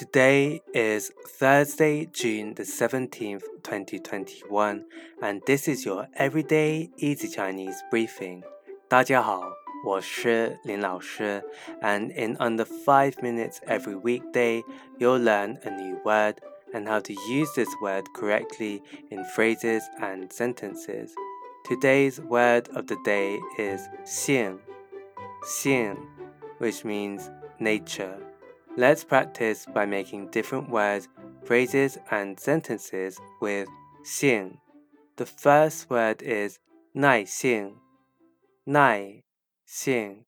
Today is Thursday, June the 17th, 2021, and this is your Everyday Easy Chinese Briefing. 大家好,我是林老师, and in under 5 minutes every weekday, you'll learn a new word and how to use this word correctly in phrases and sentences. Today's word of the day is xing, xing, which means nature. Let's practice by making different words, phrases, and sentences with "xing." The first word is 耐性,耐性,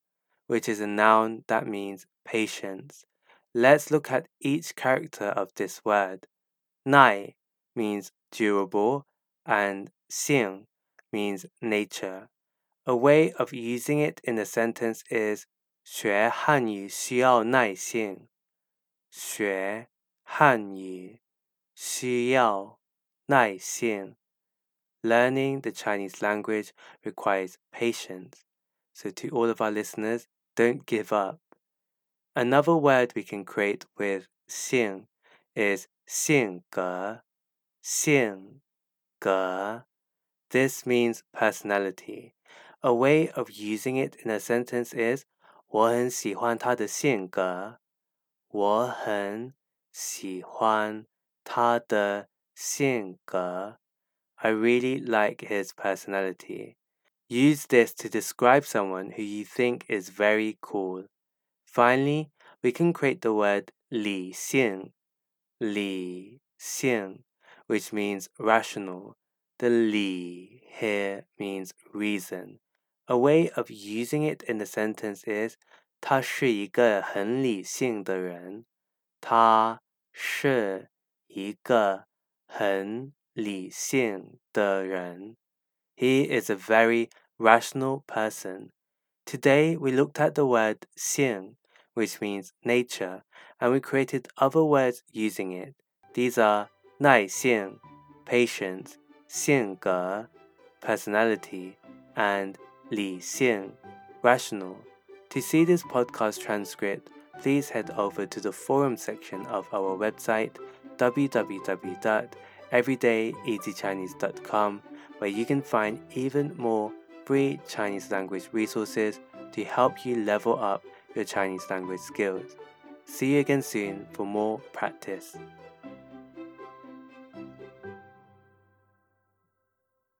which is a noun that means patience. Let's look at each character of this word. 耐 means durable and 性 means nature. A way of using it in a sentence is 学汉语需要耐性.学汉语需要耐性。Learning the Chinese language requires patience. So, to all of our listeners, don't give up. Another word we can create with 性 is 性格,性格. This means personality. A way of using it in a sentence is 我很喜欢他的性格。 我很喜欢他的性格。I really like his personality. Use this to describe someone who you think is very cool. Finally, we can create the word 理性,理性, which means rational. The 理 here means reason. A way of using it in the sentence is 他是一个很理性的人。他是一个很理性的人。He is a very rational person. Today we looked at the word 性, which means nature, and we created other words using it. These are 耐性, patience, 性格, personality, and 理性, rational. To see this podcast transcript, please head over to the forum section of our website www.everydayeasychinese.com where you can find even more free Chinese language resources to help you level up your Chinese language skills. See you again soon for more practice.